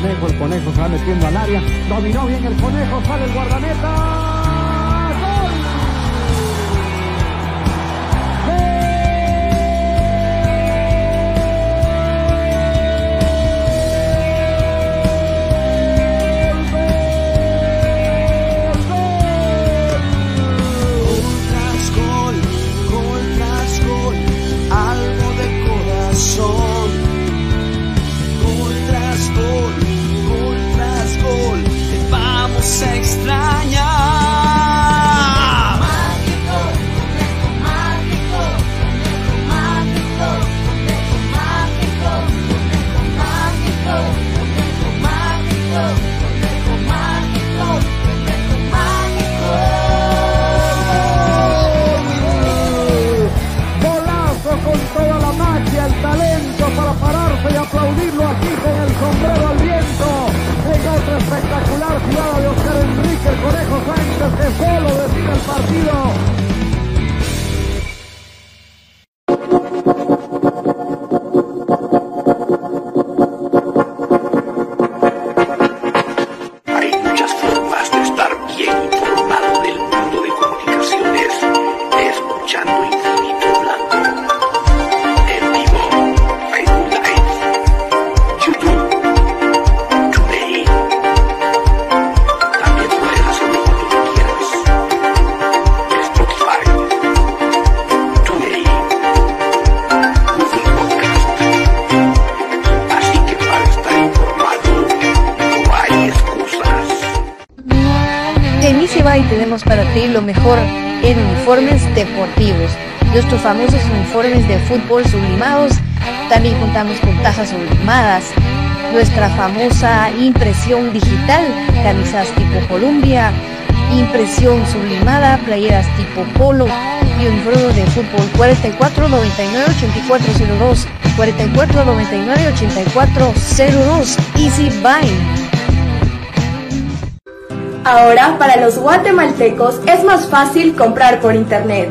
conejo, el conejo se va metiendo al área, dominó bien el conejo, sale el guardameta. grupos sublimados, también contamos con tazas sublimadas, nuestra famosa impresión digital, camisas tipo Columbia, impresión sublimada, playeras tipo polo y un número de fútbol 44 99 84 02 44 99 Easy Buy. Ahora para los guatemaltecos es más fácil comprar por internet.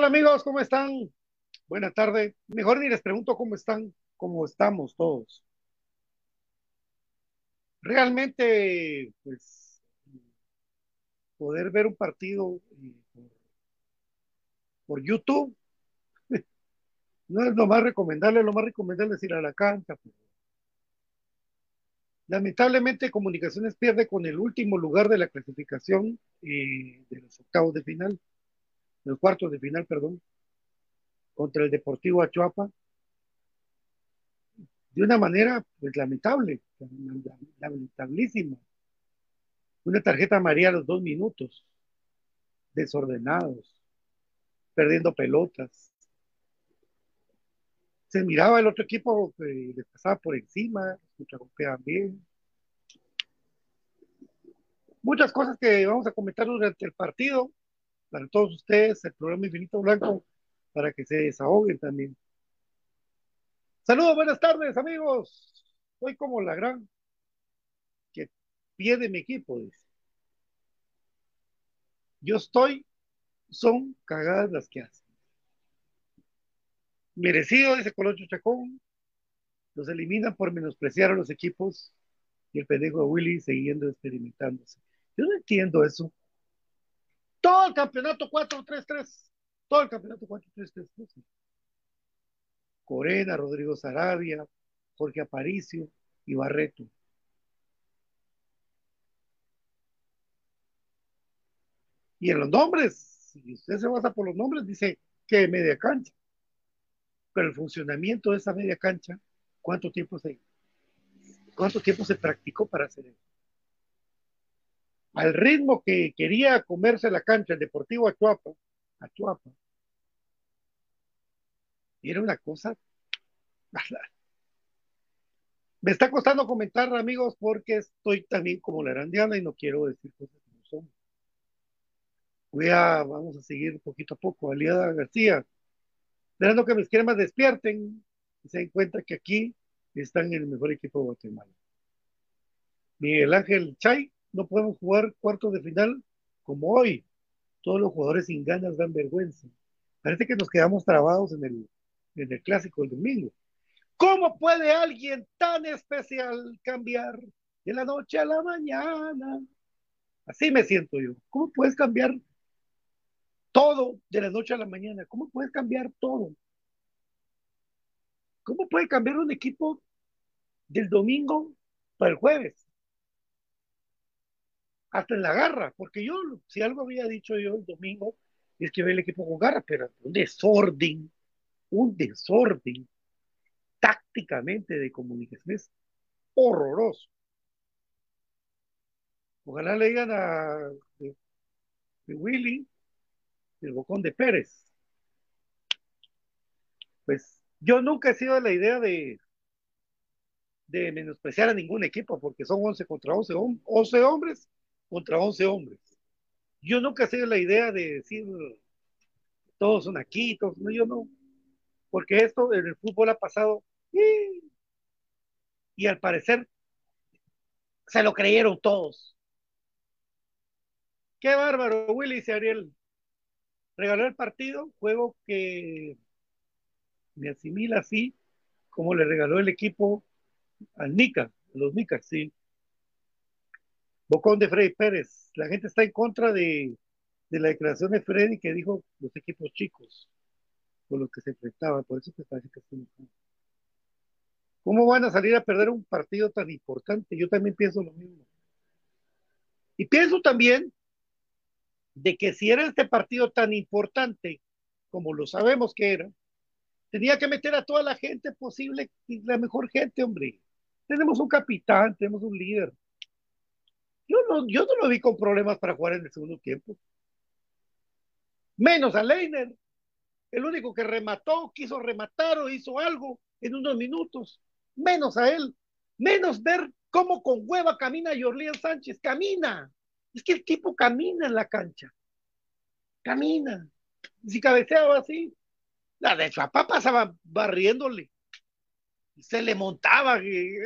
Tal amigos? ¿Cómo están? Buenas tardes. Mejor ni les pregunto cómo están, cómo estamos todos. Realmente, pues, poder ver un partido eh, por, YouTube no es lo más recomendable, lo más recomendable es ir a la cancha. pero Lamentablemente, Comunicaciones pierde con el último lugar de la clasificación eh, de los octavos de final, de los cuartos de final, perdón, contra el Deportivo Achuapa, de una manera pues lamentable, lamentablísima. Una tarjeta amarilla a los dos minutos, desordenados, perdiendo pelotas. Se miraba el otro equipo que les pasaba por encima, bien. Muchas cosas que vamos a comentar durante el partido, para todos ustedes, el programa Infinito Blanco, para que se desahoguen también. Saludos, buenas tardes, amigos. Soy como la gran que pierde mi equipo, dice. Yo estoy, son cagadas las que hacen. Merecido, dice Colocho Chacón. Los eliminan por menospreciar a los equipos y el pendejo de Willy siguiendo experimentándose. Yo no entiendo eso. Todo el campeonato 4-3-3. Todo el campeonato 4-3-3. No sé. Corena, Rodrigo Sarabia, Jorge Aparicio y Barreto. Y en los nombres, si usted se basa por los nombres, dice que media cancha. Pero el funcionamiento de esa media cancha, ¿cuánto tiempo se, cuánto tiempo se practicó para hacer eso? Al ritmo que quería comerse la cancha el Deportivo Achuapa, Achuapa, era una cosa. Me está costando comentar, amigos, porque estoy también como la arandiana y no quiero decir cosas que no son. Voy a, vamos a seguir poquito a poco. Aliada García, esperando que mis cremas despierten y se den cuenta que aquí están en el mejor equipo de Guatemala. Miguel Ángel Chay, no podemos jugar cuartos de final como hoy. Todos los jugadores sin ganas dan vergüenza. Parece que nos quedamos trabados en el, en el clásico del domingo. ¿Cómo puede alguien tan especial cambiar de la noche a la mañana? Así me siento yo. ¿Cómo puedes cambiar todo de la noche a la mañana? ¿Cómo puedes cambiar todo? ¿Cómo puede cambiar un equipo del domingo para el jueves? Hasta en la garra, porque yo, si algo había dicho yo el domingo, es que ve el equipo con garra, pero un desorden, un desorden tácticamente de comunicaciones horroroso. Ojalá le digan a de Willy, el bocón de Pérez. Pues yo nunca he sido de la idea de, de menospreciar a ningún equipo, porque son 11 contra 11, 11 hombres contra 11 hombres. Yo nunca de la idea de decir todos son aquí, todos, no, yo no, porque esto en el fútbol ha pasado y, y al parecer se lo creyeron todos. Qué bárbaro, Willy y Ariel. Regaló el partido, juego que me asimila así como le regaló el equipo al Nica, los Nicas, sí. Bocón de Freddy Pérez. La gente está en contra de, de la declaración de Freddy que dijo los equipos chicos con los que se enfrentaban, por eso que está enojado. ¿Cómo van a salir a perder un partido tan importante? Yo también pienso lo mismo. Y pienso también de que si era este partido tan importante como lo sabemos que era, tenía que meter a toda la gente posible, la mejor gente, hombre. Tenemos un capitán, tenemos un líder. Yo no, yo no lo vi con problemas para jugar en el segundo tiempo. Menos a Leiner, el único que remató, quiso rematar o hizo algo en unos minutos. Menos a él. Menos ver cómo con hueva camina Jorlian Sánchez. Camina. Es que el tipo camina en la cancha. Camina. Si cabeceaba así, la de Chapá pasaba barriéndole. Se le montaba. Y,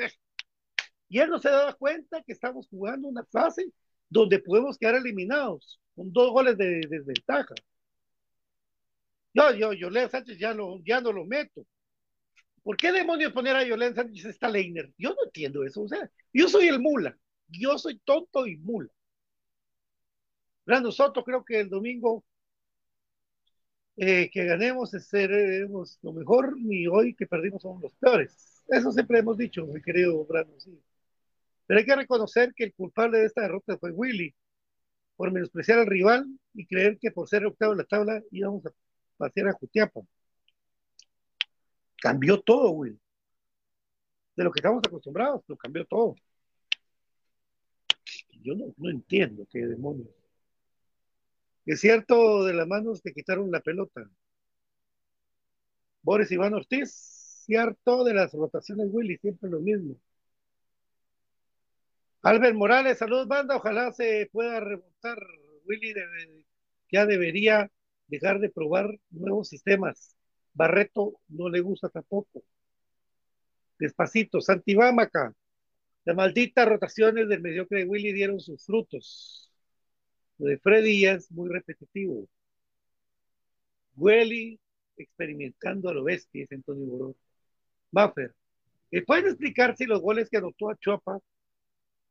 y él no se daba cuenta que estamos jugando una fase donde podemos quedar eliminados con dos goles de desventaja. No, yo, Yolén Sánchez ya, lo, ya no lo meto. ¿Por qué demonios poner a Yolén Sánchez esta Leiner? Yo no entiendo eso. O sea, yo soy el mula. Yo soy tonto y mula. Soto, creo que el domingo eh, que ganemos seremos lo mejor, ni hoy que perdimos somos los peores. Eso siempre hemos dicho, mi querido Brando, sí. Pero hay que reconocer que el culpable de esta derrota fue Willy, por menospreciar al rival y creer que por ser octavo en la tabla íbamos a pasear a Jutiapa. Cambió todo, Willy. De lo que estamos acostumbrados, lo cambió todo. Yo no, entiendo qué demonios. Es cierto, de las manos te quitaron la pelota. Boris Iván Ortiz, cierto, de las rotaciones Willy, siempre lo mismo. Albert Morales, saludos banda, ojalá se pueda remontar. Willy ya debería dejar de probar nuevos sistemas. Barreto no le gusta tampoco. Despacito, Santibámaca. Las malditas rotaciones del mediocre Willy dieron sus frutos. Lo de Freddy es muy repetitivo. Willy experimentando a lo bestia, dice Antonio Boró. Maffer, ¿me pueden explicar si los goles que anotó a Chuapa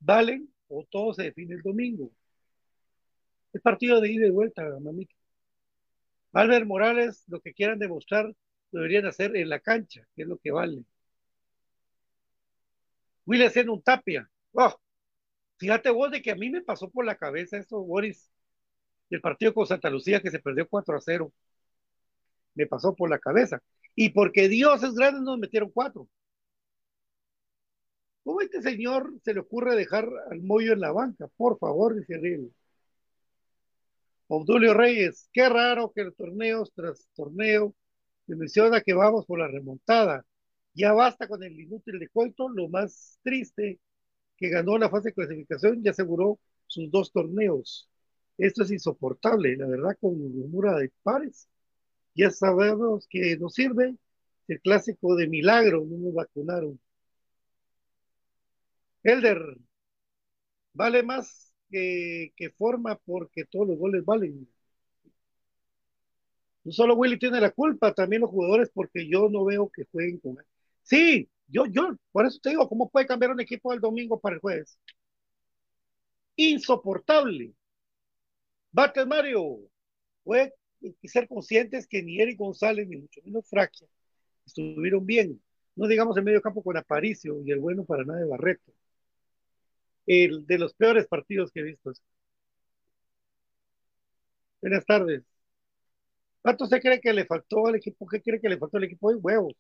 valen o todo se define el domingo? Es partido de ida y vuelta, mamita. Albert Morales, lo que quieran demostrar, lo deberían hacer en la cancha, que es lo que vale. Willy haciendo un tapia. Oh, fíjate vos de que a mí me pasó por la cabeza eso, Boris, del partido con Santa Lucía que se perdió 4 a 0. Me pasó por la cabeza. Y porque Dios es grande, nos metieron cuatro. ¿Cómo a este señor se le ocurre dejar al Moyo en la banca? Por favor, dice Riel. Obdulio Reyes, qué raro que los torneos tras torneo se menciona que vamos por la remontada. Ya basta con el inútil de Coito, lo más triste que ganó la fase de clasificación y aseguró sus dos torneos. Esto es insoportable, la verdad, con murmura de pares. Ya sabemos que nos sirve el clásico de milagro, no nos vacunaron. Elder, vale más que, forma porque todos los goles valen. No solo Willy tiene la culpa, también los jugadores, porque yo no veo que jueguen con él. Sí, yo, yo, por eso te digo, ¿cómo puede cambiar un equipo del domingo para el jueves? Insoportable. Bates Mario, puede ser conscientes que ni Eric González, ni mucho menos Fraquia, estuvieron bien. No digamos en medio campo con Aparicio y el bueno para nada de Barreto. El de los peores partidos que he visto. Buenas tardes. ¿Cuánto se cree que le faltó al equipo? ¿Qué cree que le faltó al equipo de huevos?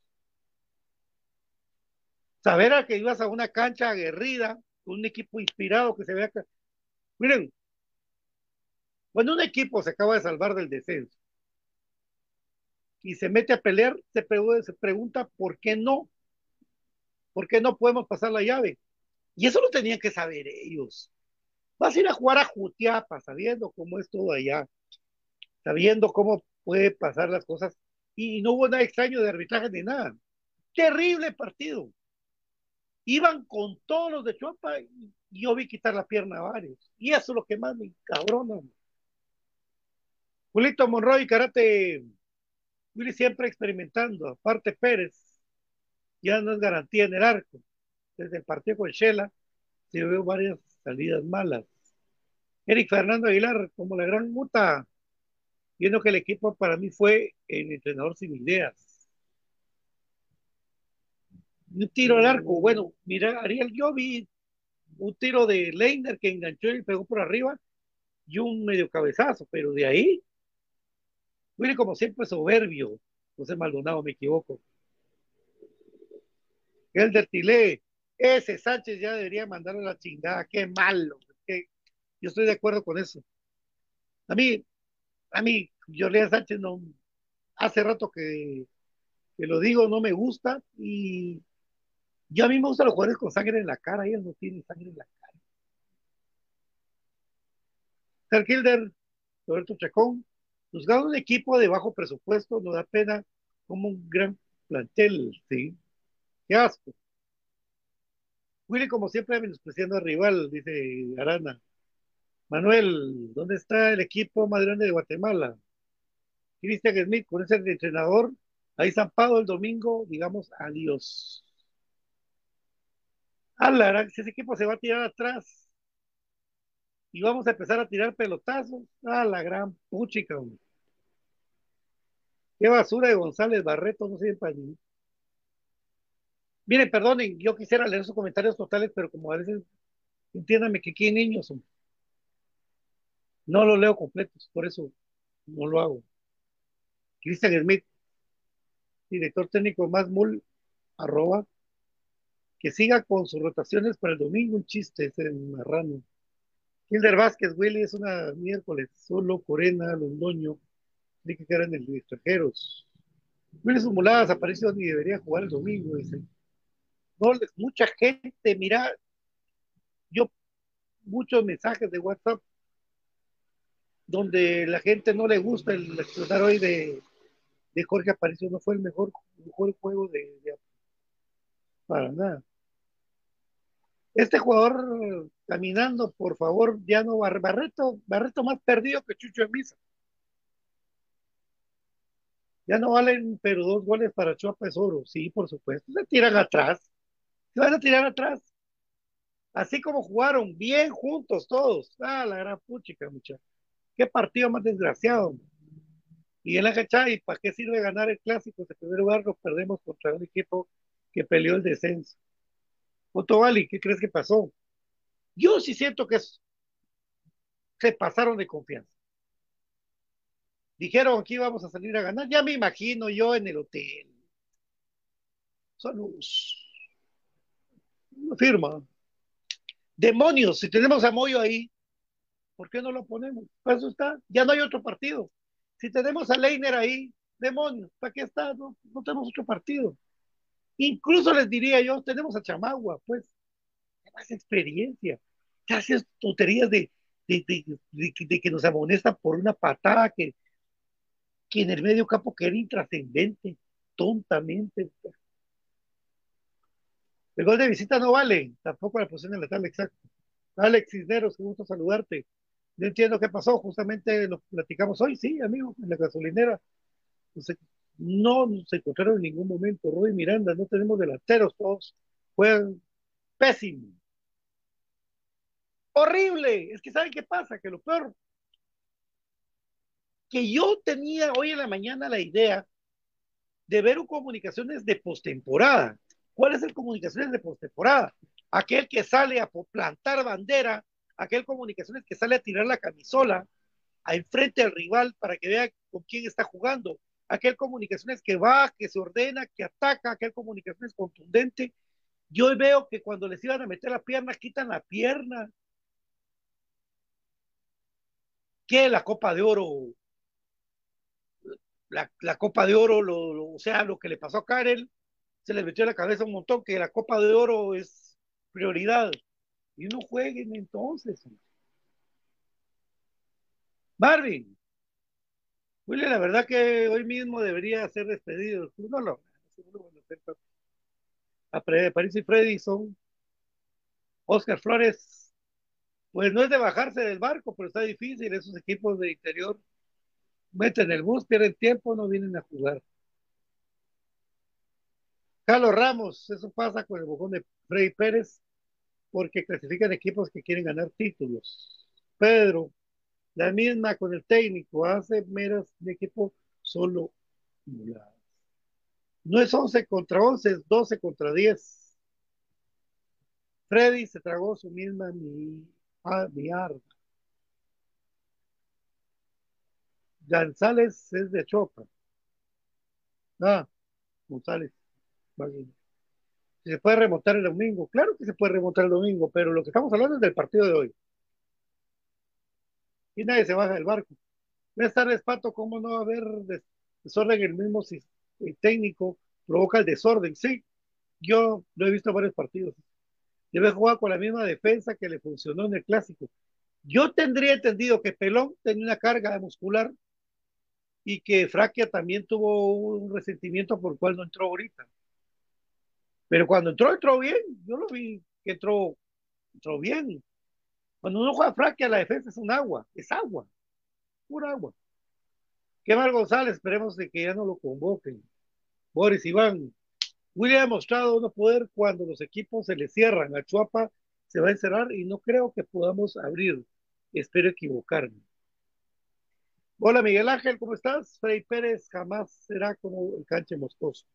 Saber a que ibas a una cancha aguerrida, un equipo inspirado que se vea. Miren, cuando un equipo se acaba de salvar del descenso y se mete a pelear, se pregunta por qué no, por qué no podemos pasar la llave. Y eso lo tenían que saber ellos. Vas a ir a jugar a Jutiapa, sabiendo cómo es todo allá, sabiendo cómo puede pasar las cosas. Y no hubo nada extraño de arbitraje ni nada. Terrible partido. Iban con todos los de Chuapa y yo vi quitar la pierna a varios. Y eso es lo que más me encabrona. Julito Monroy, karate. Willy siempre experimentando. Aparte Pérez, ya no es garantía en el arco. Desde el partido con Shela, se veo varias salidas malas. Eric Fernando Aguilar, como la gran muta, viendo que el equipo para mí fue el entrenador sin ideas. Un tiro al arco, bueno, mira, Ariel, yo un tiro de Leiner que enganchó y pegó por arriba y un medio cabezazo, pero de ahí, Willy como siempre soberbio, José Maldonado, me equivoco. Elder Tilé, ese Sánchez ya debería mandarle la chingada, qué malo, qué- yo estoy de acuerdo con eso. A mí, a mí, Jorge Sánchez no, hace rato que, que lo digo, no me gusta y yo a mí me gustan los jugadores con sangre en la cara, ellos no tienen sangre en la cara. Ter Kilder, Roberto Chacón, nos gana un equipo de bajo presupuesto, nos da pena como un gran plantel, ¿sí? Qué asco. Willy, como siempre, menospreciando al rival, dice Arana. Manuel, ¿dónde está el equipo más grande de Guatemala? Cristian Smith, con ese entrenador, ahí zampado el domingo, digamos, adiós. Ala, si ese equipo se va a tirar atrás y vamos a empezar a tirar pelotazos, a la gran puchica. Qué basura de González Barreto, no sirve para ni. Miren, perdonen, yo quisiera leer sus comentarios totales, pero como a veces, entiéndame que aquí niños, hombre. No los leo completos, por eso no lo hago. Cristian Smith, director técnico más mul, arroba, que siga con sus rotaciones para el domingo, un chiste ese marrano. Hilder Vázquez, Willy, es una miércoles, solo Corena, Londoño, de que eran el extranjeros. Willy Sumuladas apareció ni debería jugar el domingo, dice. No, mucha gente, mira, yo, muchos mensajes de WhatsApp donde la gente no le gusta el explotar hoy de, de Jorge Aparicio, no fue el mejor, mejor juego de, para nada. Este jugador caminando, por favor, ya no Barreto, Barreto más perdido que Chucho en misa. Ya no valen, pero dos goles para Chuapa es oro. Sí, por supuesto. Se tiran atrás. Se van a tirar atrás. Así como jugaron bien juntos todos. Ah, la gran puchica, muchachos. Qué partido más desgraciado. Y en la ¿y para qué sirve ganar el clásico? En primer lugar, nos perdemos contra un equipo que peleó el descenso. Otovali, ¿qué crees que pasó? Yo sí siento que es, se pasaron de confianza. Dijeron aquí vamos a salir a ganar. Ya me imagino yo en el hotel. Saludos. Firma. Demonios, si tenemos a Moyo ahí, ¿por qué no lo ponemos? Para eso está. Ya no hay otro partido. Si tenemos a Leiner ahí, demonios, ¿para qué está? No, no tenemos otro partido. Incluso les diría yo, tenemos a Chamagua, pues, más experiencia. Gracias tonterías de, de, de, de, que nos amonestan por una patada que, que en el medio campo que era intrascendente, tontamente. El gol de visita no vale, tampoco la posición letal exacto. Alex Cisneros, qué gusto saludarte. No entiendo qué pasó, justamente lo platicamos hoy, sí, amigo, en la gasolinera. No se encontraron en ningún momento. Roy Miranda, no tenemos delanteros, todos juegan pésimo. Horrible. Es que ¿saben qué pasa? Que lo peor, que yo tenía hoy en la mañana la idea de ver un comunicaciones de postemporada. ¿Cuál es el comunicaciones de postemporada? Aquel que sale a plantar bandera, aquel comunicaciones que sale a tirar la camisola enfrente al rival para que vea con quién está jugando aquel comunicaciones que va, que se ordena, que ataca, aquel comunicaciones contundente. Yo veo que cuando les iban a meter la pierna, quitan la pierna. ¿Qué? La Copa de Oro. La, Copa de Oro, o sea, lo que le pasó a Karel, se le metió en la cabeza un montón que la Copa de Oro es prioridad. Y no jueguen entonces. Marvin, Willy, la verdad que hoy mismo debería ser despedido. No lo a París y Freddy son Oscar Flores, pues no es de bajarse del barco, pero está difícil. Esos equipos de interior meten el bus, pierden tiempo, no vienen a jugar. Carlos Ramos, eso pasa con el bojón de Freddy Pérez, porque clasifican equipos que quieren ganar títulos. Pedro, la misma con el técnico, hace meras de equipo solo. No es 11 contra 11, es 12 contra 10. Freddy se tragó su misma mi, ah, mi arma. González es de Chopa. Ah, González. Se puede remontar el domingo. Claro que se puede remontar el domingo, pero lo que estamos hablando es del partido de hoy. Y nadie se baja del barco. Buenas tardes, Pato. ¿Cómo no va a haber desorden? El mismo el técnico provoca el desorden. Sí, yo lo he visto en varios partidos. Debe jugar con la misma defensa que le funcionó en el clásico. Yo tendría entendido que Pelón tenía una carga muscular y que Fraquia también tuvo un resentimiento por el cual no entró ahorita. Pero cuando entró, entró bien. Yo lo vi que entró, entró bien. Cuando uno juega Fraquia, la defensa es un agua, es agua, pura agua. Mal González, esperemos de que ya no lo convoquen. Boris Iván, William ha mostrado no poder cuando los equipos se le cierran. A Chuapa se va a encerrar y no creo que podamos abrir. Espero equivocarme. Hola Miguel Ángel, ¿cómo estás? Freddy Pérez jamás será como el canche moscoso.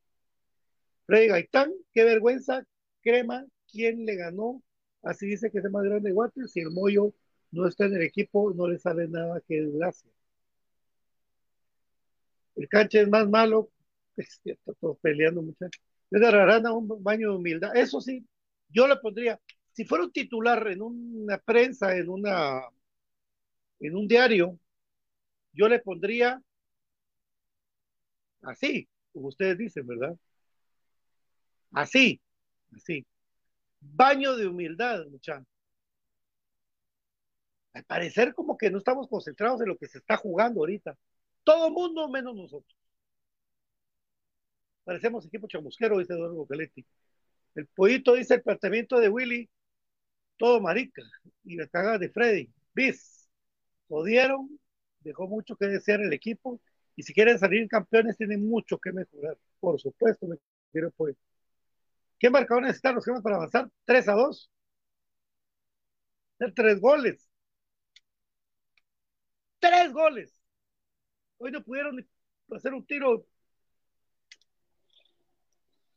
Freddy Gaitán, qué vergüenza, crema, ¿quién le ganó? Así dice que es el más grande de si el Moyo no está en el equipo, no le sale nada que desgracia. El canche es más malo, está todos peleando muchachos. Es de un baño de humildad. Eso sí, yo le pondría, si fuera un titular en una prensa, en una en un diario, yo le pondría así, como ustedes dicen, ¿verdad? Así, así. Baño de humildad, muchachos. Al parecer como que no estamos concentrados en lo que se está jugando ahorita. Todo mundo menos nosotros. Parecemos equipo chamusquero, dice Eduardo Galetti. El pollito dice el planteamiento de Willy, todo marica. Y la caga de Freddy. Bis. Jodieron dejó mucho que desear el equipo y si quieren salir campeones tienen mucho que mejorar. Por supuesto, me quiero pues. ¿Qué marcador necesitan los gemas para avanzar? 3 a 2. Hacer tres goles. Tres goles. Hoy no pudieron hacer un tiro.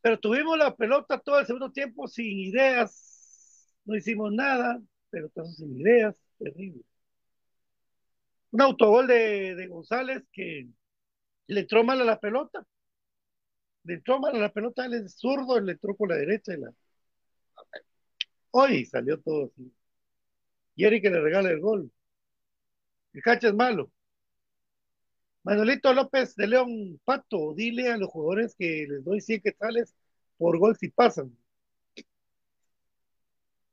Pero tuvimos la pelota todo el segundo tiempo sin ideas. No hicimos nada, pero sin ideas. Terrible un autogol de, de González que le entró mal a la pelota. Le a la pelota, es zurdo, le entró con la derecha. Y la... Hoy salió todo así. Eric que le regala el gol. El cacha es malo. Manuelito López de León Pato, dile a los jugadores que les doy 100 quetzales por gol si pasan.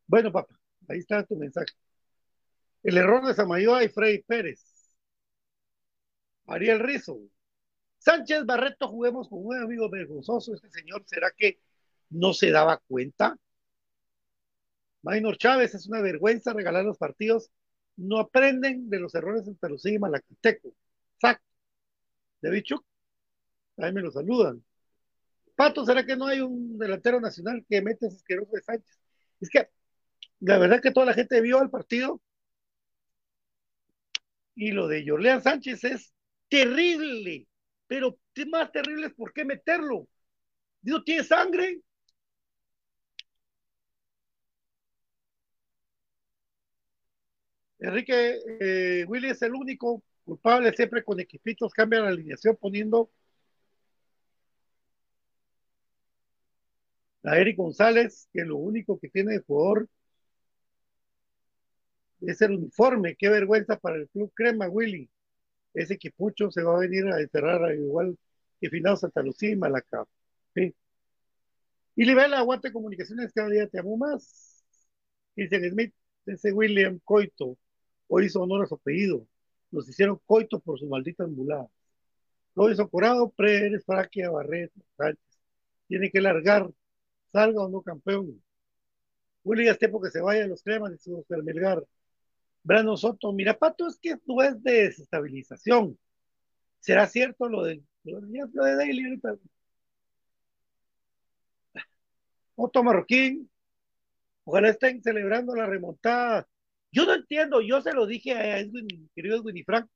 Bueno, papá, ahí está tu mensaje. El error de Samayoa y Freddy Pérez. Ariel Rizo. Sánchez Barreto, juguemos con un amigo vergonzoso. Este señor, ¿será que no se daba cuenta? Maynor Chávez, es una vergüenza regalar los partidos. No aprenden de los errores en Talusí y Malacateco. Exacto. De Chuk, ahí me lo saludan. Pato, ¿será que no hay un delantero nacional que mete ese asqueroso de Sánchez? Es que la verdad que toda la gente vio el partido y lo de Jorlean Sánchez es terrible, pero más terrible es por qué meterlo. Dios tiene sangre. Enrique eh, Willy es el único culpable, siempre con equipitos cambian la alineación poniendo a Eric González, que lo único que tiene de jugador es el uniforme. Qué vergüenza para el club Crema, Willy ese equipucho se va a venir a enterrar igual que Final Santa Lucía y Malacá. ¿sí? Y Libela, Aguante Comunicaciones, cada día te amo más. Cristian Smith, ese William Coito, hoy hizo honor a su apellido. Nos hicieron Coito por su maldita ambulada. Lo hizo Corado, Pérez, Fraquia, Barret, Sánchez. Tiene que largar, salga o no campeón. Willy, ya es tiempo que se vaya a los cremas, de su Melgar. Brano Soto, mira, Pato, es que no es de desestabilización. ¿Será cierto lo de, lo de Daily ahorita? Otto Marroquín, ojalá estén celebrando la remontada Yo no entiendo, yo se lo dije a Edwin, querido Edwin y Frank.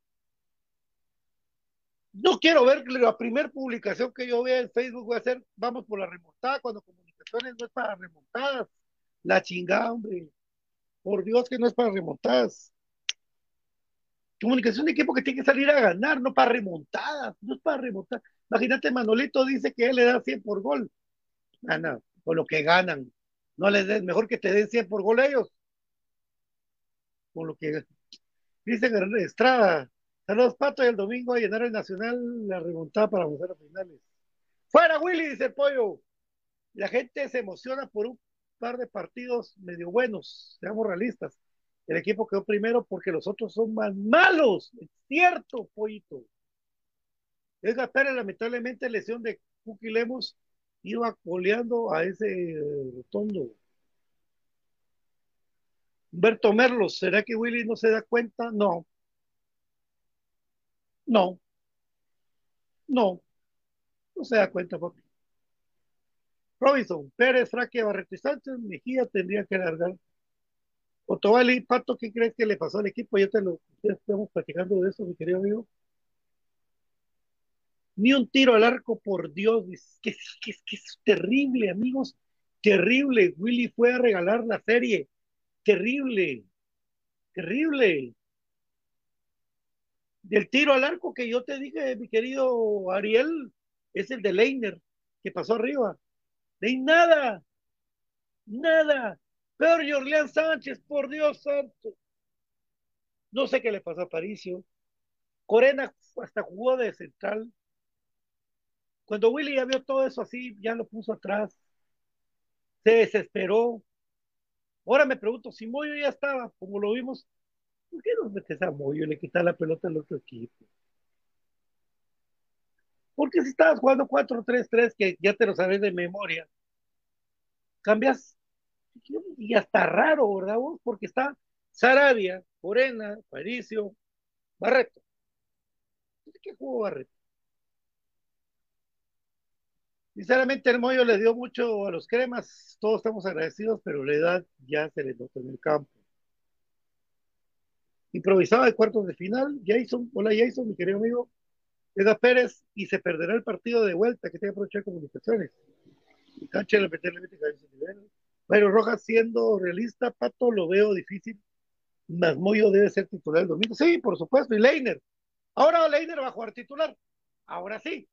No quiero ver la primera publicación que yo vea en Facebook, voy a hacer, vamos por la remontada, cuando comunicaciones no es para remontadas. La chingada, hombre. Por Dios que no es para remontadas. Comunicación de equipo que tiene que salir a ganar, no para remontadas, no es para remontar. Imagínate, Manolito dice que él le da 100 por gol. Gana, con lo que ganan. No les des, mejor que te den 100 por gol ellos. Con lo que dice Estrada. Saludos, Pato, y el domingo a llenar el Nacional la remontada para avanzar a finales. ¡Fuera, Willy! Dice el pollo. La gente se emociona por un par de partidos medio buenos, seamos realistas. El equipo quedó primero porque los otros son más malos. Es cierto, pollito. Edgar Pérez, lamentablemente, lesión de Cookie Lemos, iba coleando a ese rotondo. Humberto Merlos, ¿será que Willy no se da cuenta? No. No. No. No se da cuenta, papi. Robinson, Pérez, Fraque, Barreto y Sánchez, Mejía tendría que largar. Otovali, Pato, ¿qué crees que le pasó al equipo? Ya te lo ya estamos platicando de eso, mi querido amigo. Ni un tiro al arco, por Dios, que, que, que es terrible, amigos, terrible. Willy fue a regalar la serie, terrible, terrible. Del tiro al arco que yo te dije, mi querido Ariel, es el de Leiner, que pasó arriba. Hay nada, nada. Peor Jorleán Sánchez, por Dios santo. No sé qué le pasó a Paricio. Corena hasta jugó de central. Cuando Willy ya vio todo eso así, ya lo puso atrás. Se desesperó. Ahora me pregunto, si Moyo ya estaba, como lo vimos, ¿por qué no metes a Moyo y le quitas la pelota al otro equipo? Porque si estabas jugando 4-3-3, que ya te lo sabes de memoria, cambias y hasta raro, ¿verdad vos? Porque está Sarabia, Corena, Paricio, Barreto. ¿Qué jugó Barreto? Sinceramente, el Moyo le dio mucho a los cremas, todos estamos agradecidos, pero la edad ya se le nota en el campo. Improvisaba de cuartos de final, Jason, hola Jason, mi querido amigo, Eda Pérez, y se perderá el partido de vuelta que tiene que aprovechar comunicaciones. Nivel. Pero Rojas, siendo realista, Pato, lo veo difícil. Más Moyo debe ser titular el domingo. Sí, por supuesto. Y Leiner. Ahora Leiner va a jugar titular. Ahora sí.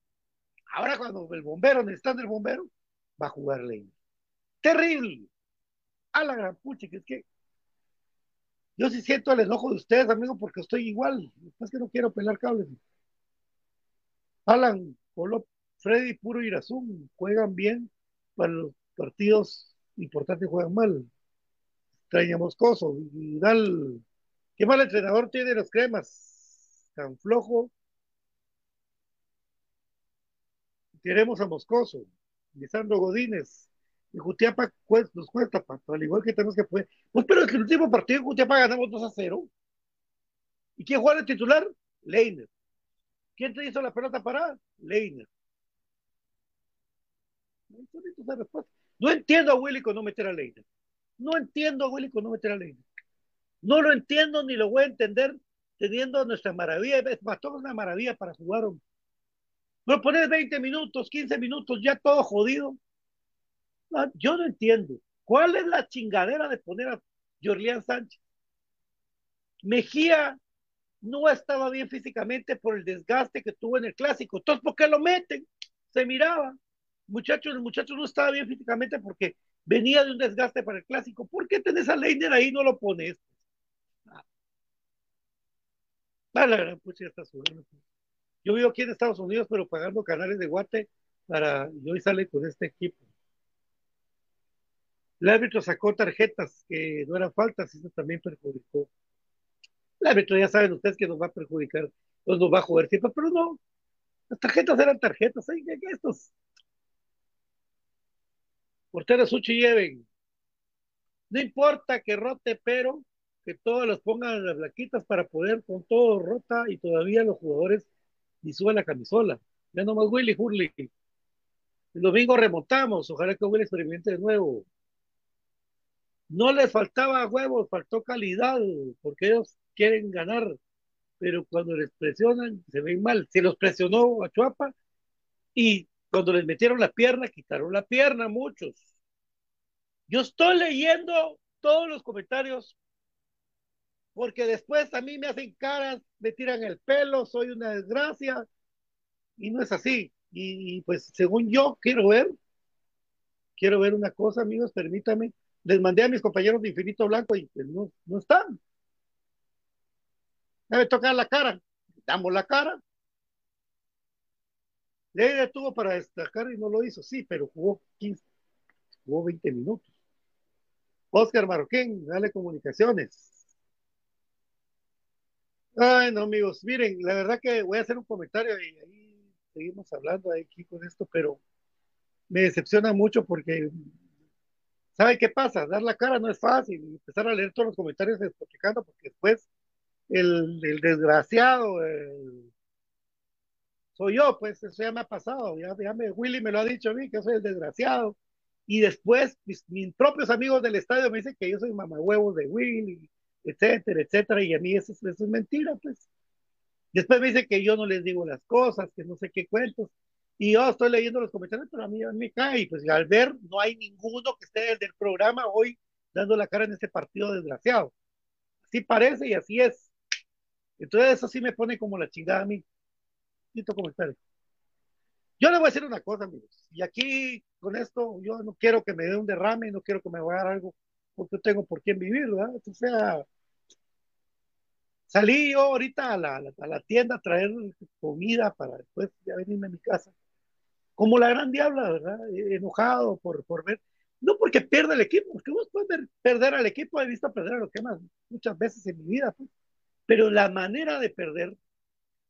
Ahora cuando el bombero, necesitan el bombero, va a jugar Leiner. Terrible. A la gran pucha, que es que yo sí siento el enojo de ustedes, amigo, porque estoy igual. Es que no quiero pelar cables. Alan, Colo, Freddy, Puro Irazú juegan bien para los partidos importantes, juegan mal. Extraña Moscoso, Vidal. ¿Qué mal entrenador tiene los cremas? Tan flojo. Queremos a Moscoso, Lisandro Godínez. Y Jutiapa nos cuesta, Pato, al igual que tenemos que poder. Pues, pero en el último partido en Jutiapa ganamos 2 a 0. ¿Y quién juega el titular? Leiner. ¿Quién te hizo la pelota parada? Leiner. No entiendo a Willy con no meter a Leiner. No entiendo a Willy con no meter a Leiner. No lo entiendo ni lo voy a entender teniendo nuestra maravilla. Es más, todo una maravilla para jugar. No pones 20 minutos, 15 minutos, ya todo jodido. No, yo no entiendo. ¿Cuál es la chingadera de poner a Jorlián Sánchez? Mejía no estaba bien físicamente por el desgaste que tuvo en el clásico. Entonces, ¿por qué lo meten? Se miraba. Muchachos, el muchacho no estaba bien físicamente porque venía de un desgaste para el clásico. ¿Por qué tenés a Leiner ahí y no lo pones? Ah, la gran pucha, está subiendo. Yo vivo aquí en Estados Unidos, pero pagando canales de Guate para. Y hoy sale con este equipo. El árbitro sacó tarjetas que no eran faltas eso también perjudicó. El árbitro ya saben ustedes que nos va a perjudicar, nos va a joder siempre, pero no. Las tarjetas eran tarjetas, ¿eh? estos porteros Suchi lleven. No importa que rote, pero que todos los pongan las blaquitas para poder con todo rota y todavía los jugadores ni suban la camisola. Ya nomás Willy Hurley. El domingo remontamos, ojalá que Willy experimente de nuevo. No les faltaba huevos, faltó calidad, porque ellos quieren ganar, pero cuando les presionan se ven mal. Se los presionó a Chuapa y cuando les metieron la pierna, quitaron la pierna muchos. Yo estoy leyendo todos los comentarios porque después a mí me hacen caras, me tiran el pelo, soy una desgracia y no es así. Y, pues según yo quiero ver, quiero ver una cosa, amigos, permítame. Les mandé a mis compañeros de Infinito Blanco y pues no están. Debe tocar la cara. Damos la cara. Le tuvo para destacar y no lo hizo, sí, pero jugó 15, jugó 20 minutos. Oscar Marroquín, dale comunicaciones. Ay, no, amigos, miren, la verdad que voy a hacer un comentario y ahí seguimos hablando aquí con esto, pero me decepciona mucho porque, ¿sabe qué pasa? Dar la cara no es fácil, empezar a leer todos los comentarios despotricando, porque después el, desgraciado, el- soy yo, pues eso ya me ha pasado, ya, ya me, Willy me lo ha dicho a mí, que soy el desgraciado, y después mis, propios amigos del estadio me dicen que yo soy mamahuevos de Willy, etcétera, etcétera, y a mí eso, es- eso es mentira, pues. Después me dicen que yo no les digo las cosas, que no sé qué cuentos, y yo estoy leyendo los comentarios, pero a mí, a mí me cae, y pues al ver, no hay ninguno que esté del programa hoy dando la cara en este partido desgraciado. Así parece y así es. Entonces eso sí me pone como la chingada a mí. Quito comentario. Yo le voy a decir una cosa, amigos, y aquí con esto yo no quiero que me dé un derrame, no quiero que me vaya a dar algo, porque yo tengo por quién vivir, ¿verdad? O sea, salí yo ahorita a la, a la- a la tienda a traer comida para después ya venirme a mi casa, como la gran diabla, ¿verdad? Eh, Enojado por, por ver, no porque pierda el equipo, porque vos puedes ver- perder al equipo, he visto perder a los que más muchas veces en mi vida, pues, pero la manera de perder,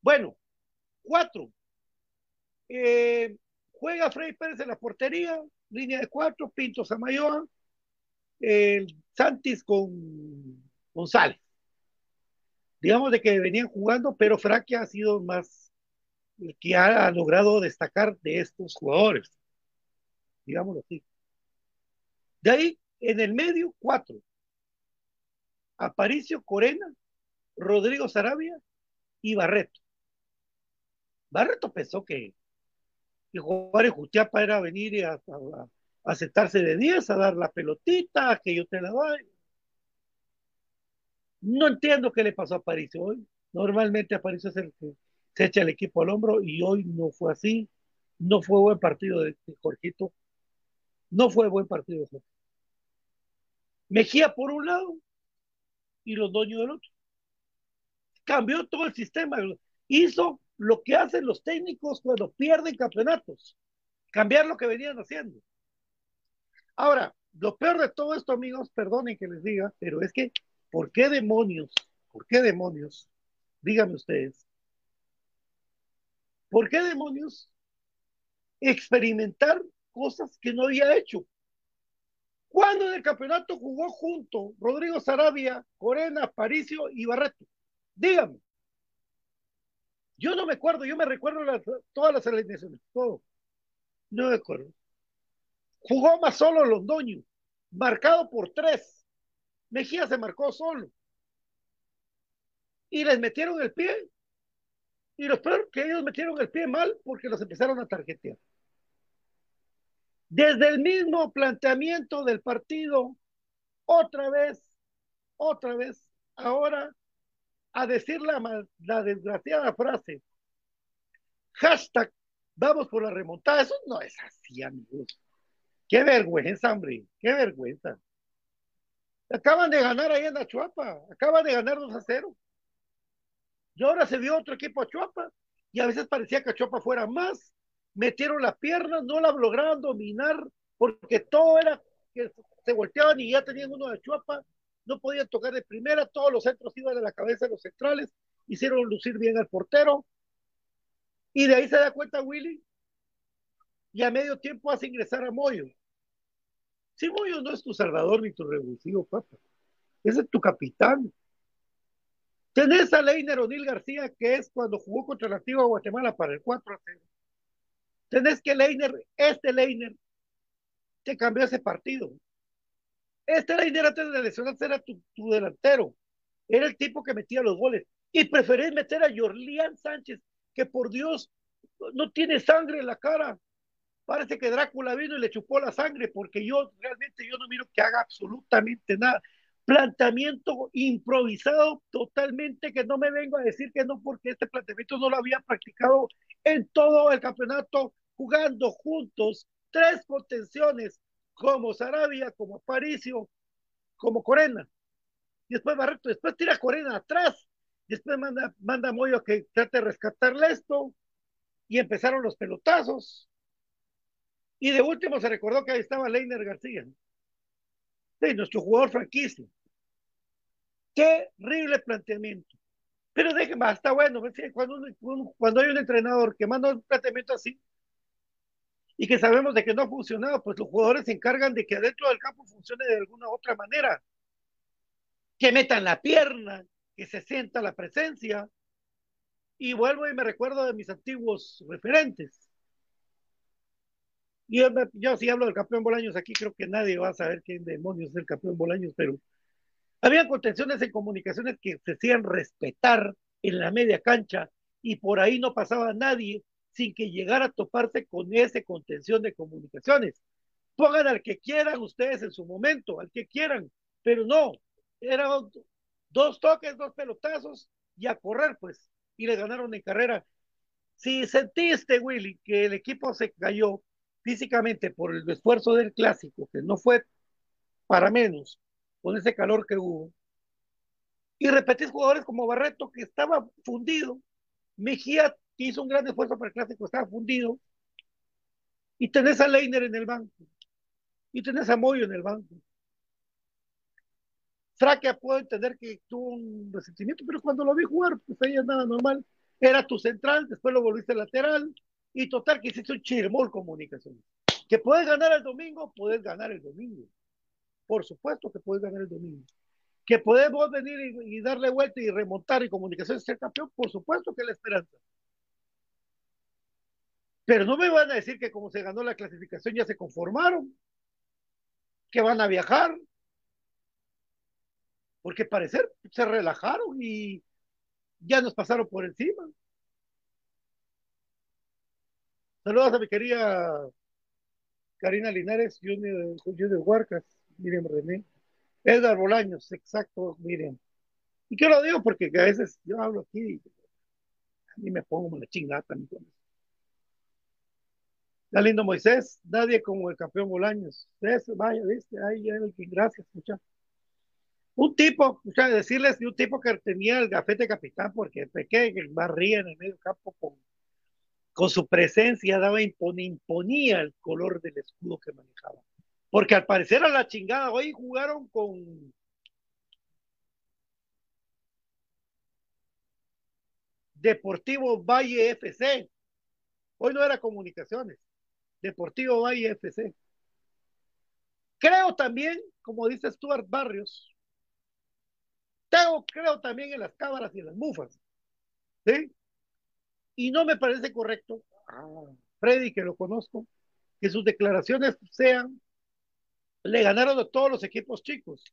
bueno, cuatro, eh, juega Freddy Pérez en la portería, línea de cuatro, Pinto Samayoa, eh, Santis con González. Digamos de que venían jugando, pero Fraque ha sido más el que ha logrado destacar de estos jugadores. Digámoslo así. De ahí, en el medio, cuatro. Aparicio Corena, Rodrigo Sarabia y Barreto. Barreto pensó que, que jugar en Jutiapa era venir a, a- sentarse de 10, a dar la pelotita, que yo te la doy. No entiendo qué le pasó a Aparicio hoy. Normalmente Aparicio es el que se echa el equipo al hombro y hoy no fue así. No fue buen partido de, de Jorgito. No fue buen partido de Jorge. Mejía por un lado y los dueños del otro. Cambió todo el sistema. Hizo lo que hacen los técnicos cuando pierden campeonatos. Cambiar lo que venían haciendo. Ahora, lo peor de todo esto, amigos, perdonen que les diga, pero es que, ¿por qué demonios? ¿Por qué demonios? Díganme ustedes. ¿Por qué demonios experimentar cosas que no había hecho? ¿Cuándo en el campeonato jugó junto Rodrigo Sarabia, Corena, Paricio y Barreto? Díganme. Yo no me acuerdo, yo me recuerdo todas las alineaciones, todo. No me acuerdo. Jugó más solo Londoño, marcado por tres. Mejía se marcó solo. Y les metieron el pie. Y lo peor que ellos metieron el pie mal porque los empezaron a tarjetear. Desde el mismo planteamiento del partido, otra vez, otra vez, ahora a decir la, la desgraciada frase, hashtag, vamos por la remontada. Eso no es así, amigos. Qué vergüenza, hombre, qué vergüenza. Acaban de ganar ahí en la Chuapa, acaban de ganar 2 a 0. Y ahora se vio otro equipo a Chuapa, y a veces parecía que a Chuapa fuera más. Metieron las piernas, no la lograron dominar, porque todo era que se volteaban y ya tenían uno de Chuapa, no podían tocar de primera, todos los centros iban a la cabeza de los centrales, hicieron lucir bien al portero, y de ahí se da cuenta Willy, y a medio tiempo hace ingresar a Moyo. Si Moyo no es tu salvador ni tu revulsivo, papá, ese es tu capitán. Tenés a Leiner O'Neill García, que es cuando jugó contra la antigua Guatemala para el 4 a 0. Tenés que Leiner, este Leiner, te cambió ese partido. Este Leiner antes de lesionarse era tu, tu delantero. Era el tipo que metía los goles. Y preferís meter a Jorlián Sánchez, que por Dios no tiene sangre en la cara. Parece que Drácula vino y le chupó la sangre, porque yo realmente yo no miro que haga absolutamente nada. Planteamiento improvisado totalmente, que no me vengo a decir que no, porque este planteamiento no lo había practicado en todo el campeonato, jugando juntos tres contenciones, como Sarabia, como Aparicio, como Corena. Y después Barreto, después tira Corena atrás, después manda, manda Moyo que trate de rescatarle esto, y empezaron los pelotazos. Y de último se recordó que ahí estaba Leiner García, sí, nuestro jugador franquicia. Qué horrible planteamiento. Pero déjenme, está bueno, cuando, cuando hay un entrenador que manda un planteamiento así y que sabemos de que no ha funcionado, pues los jugadores se encargan de que adentro del campo funcione de alguna otra manera. Que metan la pierna, que se sienta la presencia. Y vuelvo y me recuerdo de mis antiguos referentes. Y yo, yo sí hablo del campeón Bolaños aquí, creo que nadie va a saber quién demonios es el campeón Bolaños, pero había contenciones en comunicaciones que se hacían respetar en la media cancha y por ahí no pasaba nadie sin que llegara a toparse con esa contención de comunicaciones. Pongan al que quieran ustedes en su momento, al que quieran, pero no, eran dos toques, dos pelotazos y a correr, pues, y le ganaron en carrera. Si sentiste, Willy, que el equipo se cayó físicamente por el esfuerzo del clásico, que no fue para menos, con ese calor que hubo, y repetís jugadores como Barreto, que estaba fundido, Mejía, que hizo un gran esfuerzo para el clásico, estaba fundido, y tenés a Leiner en el banco, y tenés a Moyo en el banco. Fraquea puedo entender que tuvo un resentimiento, pero cuando lo vi jugar, pues ahí es nada normal. Era tu central, después lo volviste lateral, y total que hiciste un chirmol comunicaciones. Que puedes ganar el domingo, puedes ganar el domingo. Por supuesto que puedes ganar el domingo. Que podemos venir y, y darle vuelta y remontar y comunicaciones ser campeón, por supuesto que la esperanza. Pero no me van a decir que como se ganó la clasificación ya se conformaron, que van a viajar, porque parecer se relajaron y ya nos pasaron por encima. Saludos a mi querida Karina Linares, Junior, Junior Huarcas, Miriam René, Edgar Bolaños, exacto, Miriam. Y que lo digo porque a veces yo hablo aquí y a mí me pongo la chingada también con eso. Ya lindo Moisés, nadie como el campeón Bolaños. Eso, vaya, viste, ahí ya el que gracias, muchachos. Un tipo, sea, decirles de un tipo que tenía el gafete capitán porque pequé que barría en el medio campo con, con su presencia, daba imponía, imponía el color del escudo que manejaba. Porque al parecer a la chingada, hoy jugaron con Deportivo Valle FC. Hoy no era comunicaciones. Deportivo Valle FC. Creo también, como dice Stuart Barrios, tengo, creo también en las cámaras y en las mufas. ¿Sí? Y no me parece correcto, Freddy, que lo conozco, que sus declaraciones sean, le ganaron a todos los equipos chicos.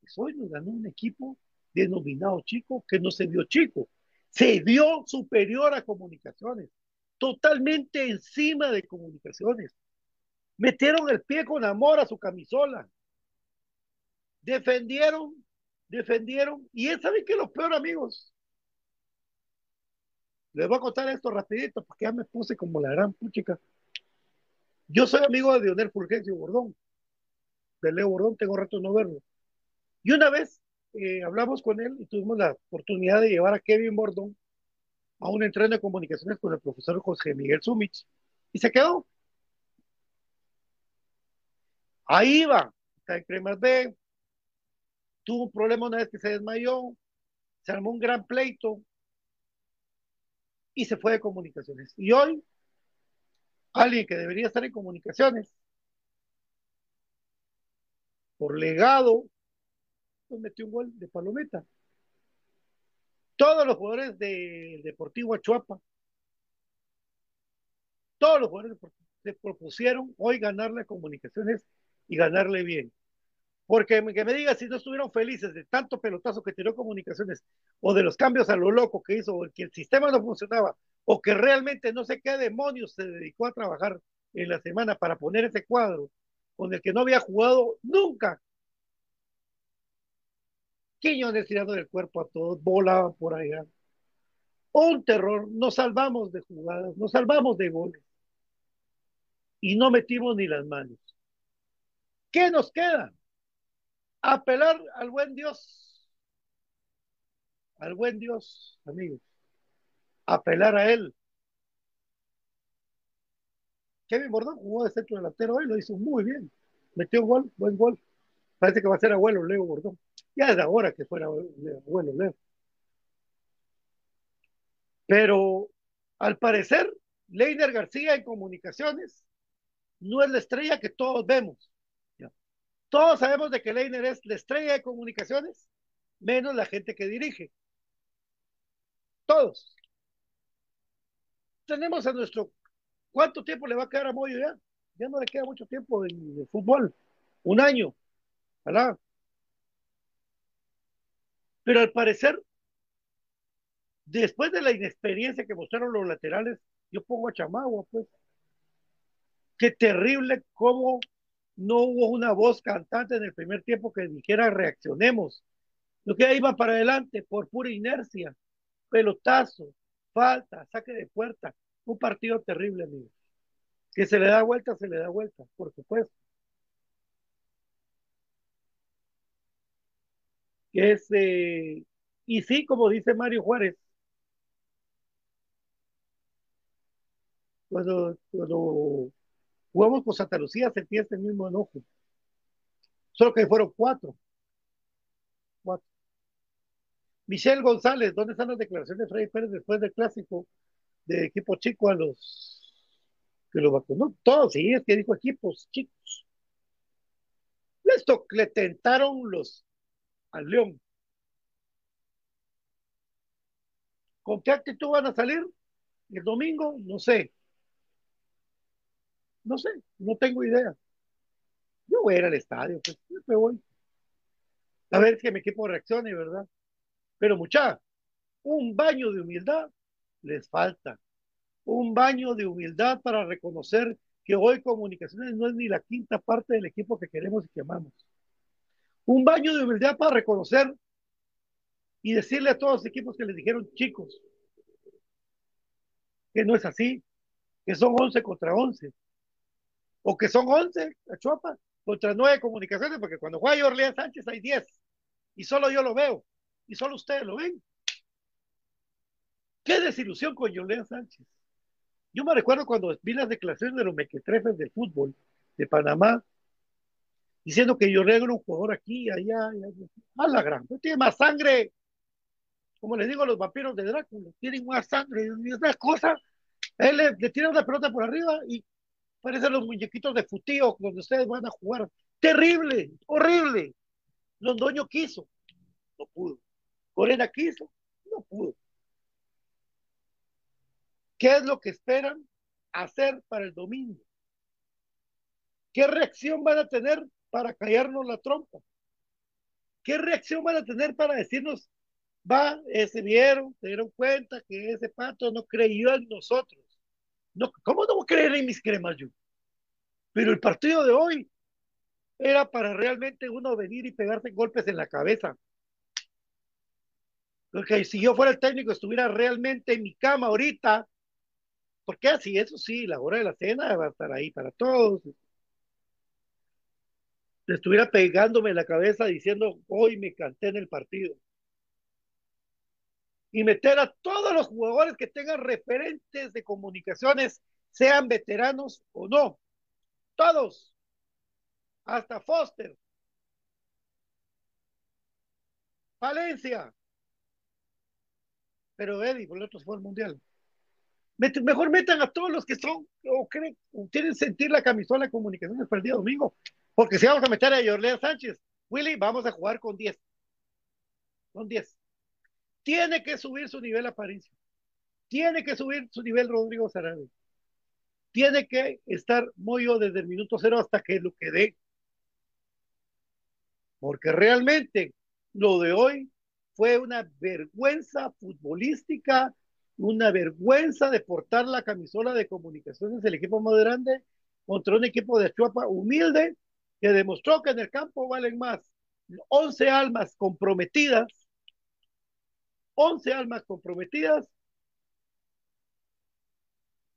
Pues hoy nos ganó un equipo denominado chico que no se vio chico, se vio superior a comunicaciones, totalmente encima de comunicaciones. Metieron el pie con amor a su camisola. Defendieron, defendieron. Y él sabe que lo peor, amigos. Les voy a contar esto rapidito porque ya me puse como la gran puchica. Yo soy amigo de Dionel Fulgencio Bordón, de Leo Bordón, tengo rato no verlo. Y una vez eh, hablamos con él y tuvimos la oportunidad de llevar a Kevin Bordón a un entreno de comunicaciones con el profesor José Miguel Sumich y se quedó. Ahí va, está en Cremas B, tuvo un problema una vez que se desmayó, se armó un gran pleito y se fue de comunicaciones. Y hoy, alguien que debería estar en comunicaciones, por legado, pues metió un gol de palometa. Todos los jugadores del Deportivo Achuapa, todos los jugadores se propusieron hoy ganarle a comunicaciones y ganarle bien. Porque que me diga si no estuvieron felices de tanto pelotazo que tiró comunicaciones, o de los cambios a lo loco que hizo, o que el sistema no funcionaba, o que realmente no sé qué demonios se dedicó a trabajar en la semana para poner ese cuadro con el que no había jugado nunca. Quiñones tirando del cuerpo a todos, volaban por allá. Un terror, nos salvamos de jugadas, nos salvamos de goles. Y no metimos ni las manos. ¿Qué nos queda? Apelar al buen Dios. Al buen Dios, amigos. Apelar a Él. Kevin Bordón jugó de centro delantero hoy, lo hizo muy bien. Metió gol, buen gol. Parece que va a ser abuelo Leo Bordón. Ya es ahora que fuera abuelo Leo. Pero al parecer, Leiner García en comunicaciones no es la estrella que todos vemos. Todos sabemos de que Leiner es la estrella de comunicaciones, menos la gente que dirige. Todos. Tenemos a nuestro... ¿Cuánto tiempo le va a quedar a Moyo ya? Ya no le queda mucho tiempo en el fútbol. Un año. Pero al parecer, después de la inexperiencia que mostraron los laterales, yo pongo a Chamagua, pues. Qué terrible cómo no hubo una voz cantante en el primer tiempo que dijera reaccionemos. Lo que iba para adelante por pura inercia, pelotazo, falta, saque de puerta. Un partido terrible, amigos. Que se le da vuelta, se le da vuelta, por supuesto. Es, eh, y sí, como dice Mario Juárez, cuando, jugamos con Santa Lucía sentía ese mismo enojo. Solo que fueron cuatro. Cuatro. Michelle González, ¿dónde están las declaraciones de Freddy Pérez después del clásico de equipo chico a los que lo vacunó? Todos, sí, es que dijo equipos chicos. Esto le tentaron los al León. ¿Con qué actitud van a salir el domingo? No sé. No sé, no tengo idea. Yo voy a ir al estadio, pues me voy. A ver que mi equipo reaccione, ¿verdad? Pero mucha, un baño de humildad les falta. Un baño de humildad para reconocer que hoy Comunicaciones no es ni la quinta parte del equipo que queremos y que amamos. Un baño de humildad para reconocer y decirle a todos los equipos que les dijeron chicos que no es así, que son 11 contra 11, o que son 11 a Chuapa contra 9 comunicaciones, porque cuando juega Orleán Sánchez hay 10, y solo yo lo veo, y solo ustedes lo ven. Qué desilusión con Jorleán Sánchez. Yo me recuerdo cuando vi las declaraciones de los mequetrefes del fútbol de Panamá, diciendo que Jorleán era un jugador aquí, allá, allá, a la gran, tiene más sangre como les digo a los vampiros de Drácula, tienen más sangre, y una cosa, él le, le tira una pelota por arriba y parecen los muñequitos de futío donde ustedes van a jugar. Terrible, horrible. Londoño quiso, no pudo. Corena quiso, no pudo. ¿Qué es lo que esperan hacer para el domingo? ¿Qué reacción van a tener para callarnos la trompa? ¿Qué reacción van a tener para decirnos va, ese vieron, se dieron cuenta que ese pato no creyó en nosotros. No, ¿Cómo no creer en mis cremas yo? Pero el partido de hoy era para realmente uno venir y pegarse golpes en la cabeza. Porque si yo fuera el técnico, estuviera realmente en mi cama ahorita, porque así, eso sí, la hora de la cena va a estar ahí para todos. Estuviera pegándome en la cabeza diciendo, hoy me canté en el partido y meter a todos los jugadores que tengan referentes de comunicaciones, sean veteranos o no. Todos. Hasta Foster. Valencia. Pero Eddie, por el otro fue el mundial. Mejor metan a todos los que son o, creen, o quieren sentir la camisola de comunicaciones para el día domingo. Porque si vamos a meter a Jorlea Sánchez, Willy, vamos a jugar con 10. Con 10 tiene que subir su nivel Aparicio, tiene que subir su nivel Rodrigo Sarabia, tiene que estar Moyo desde el minuto cero hasta que lo que dé. porque realmente lo de hoy fue una vergüenza futbolística, una vergüenza de portar la camisola de comunicaciones, el equipo más grande, contra un equipo de Chuapa humilde, que demostró que en el campo valen más 11 almas comprometidas, 11 almas comprometidas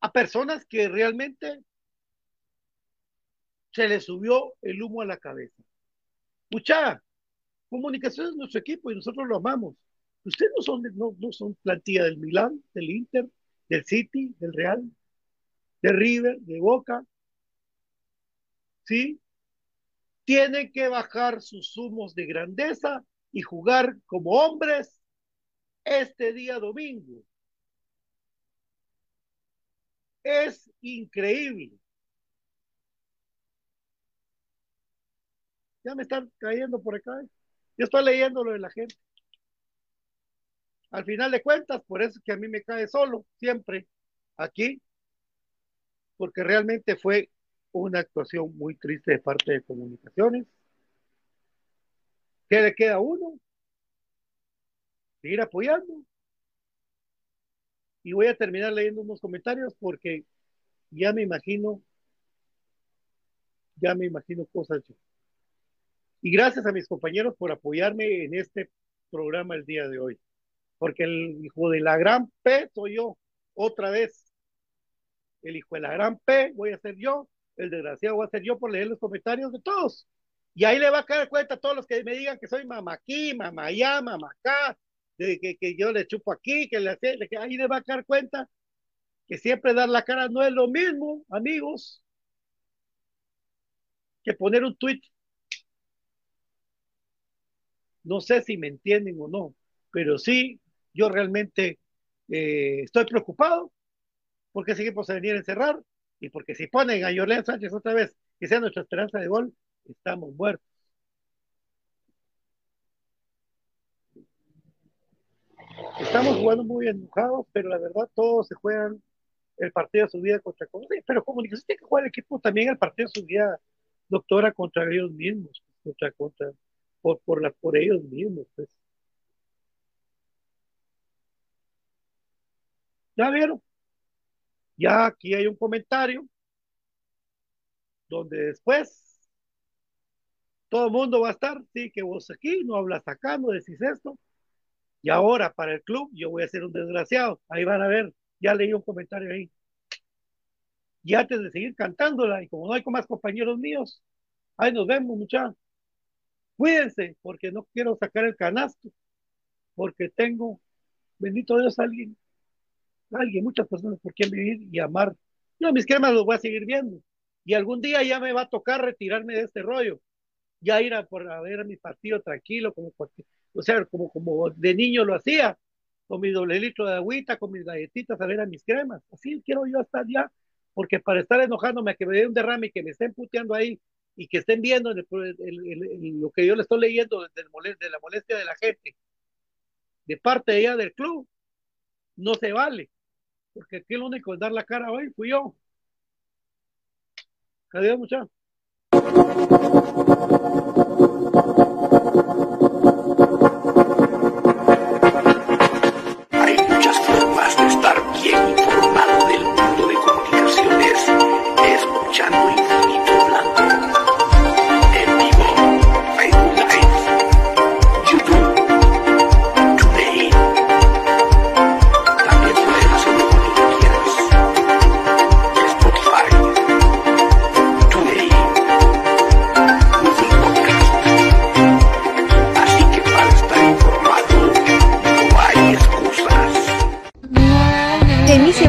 a personas que realmente se les subió el humo a la cabeza. Mucha, comunicación es nuestro equipo y nosotros lo amamos. Ustedes no son, no, no son plantilla del Milán, del Inter, del City, del Real, de River, de Boca. ¿Sí? Tienen que bajar sus humos de grandeza y jugar como hombres este día domingo. Es increíble. Ya me están cayendo por acá. Yo estoy leyendo lo de la gente. Al final de cuentas, por eso es que a mí me cae solo, siempre, aquí, porque realmente fue una actuación muy triste de parte de comunicaciones. ¿Qué le queda a uno? Seguir apoyando. Y voy a terminar leyendo unos comentarios porque ya me imagino, ya me imagino cosas yo. Y gracias a mis compañeros por apoyarme en este programa el día de hoy. Porque el hijo de la gran P soy yo, otra vez. El hijo de la gran P voy a ser yo, el desgraciado voy a ser yo por leer los comentarios de todos. Y ahí le va a caer cuenta a todos los que me digan que soy mamá aquí, mamá allá, mamá acá, de que, que yo le chupo aquí, que le que ahí le va a caer cuenta que siempre dar la cara no es lo mismo, amigos, que poner un tweet no sé si me entienden o no, pero sí, yo realmente eh, estoy preocupado porque ese equipo se venía a encerrar y porque si ponen a Jorleán Sánchez otra vez, que sea nuestra esperanza de gol, estamos muertos. Estamos jugando muy enojados, pero la verdad todos se juegan el partido de su vida contra sí, pero comunicación tiene que jugar el equipo también el partido de su vida, doctora, contra ellos mismos, contra, contra, por, por, la, por ellos mismos. Pues. ¿Ya vieron? Ya aquí hay un comentario donde después todo el mundo va a estar, sí, que vos aquí no hablas acá, no decís esto. Y ahora para el club yo voy a ser un desgraciado. Ahí van a ver, ya leí un comentario ahí. Y antes de seguir cantándola, y como no hay más compañeros míos, ahí nos vemos, muchachos. Cuídense, porque no quiero sacar el canasto, porque tengo, bendito Dios, alguien, alguien, muchas personas por quien vivir y amar. Yo mis cremas los voy a seguir viendo. Y algún día ya me va a tocar retirarme de este rollo. Ya ir a, por, a ver a mi partido tranquilo, como o sea, como, como de niño lo hacía, con mi doble litro de agüita, con mis galletitas, a ver a mis cremas. Así quiero yo estar ya, porque para estar enojándome a que me dé un derrame y que me estén puteando ahí y que estén viendo lo que yo le estoy leyendo de la molestia de la gente, de parte de ella del club, no se vale. Porque aquí el único en dar la cara hoy fui yo. Adiós, muchachos. Hay muchas formas de estar bien informado del mundo de comunicaciones, escuchando Infinito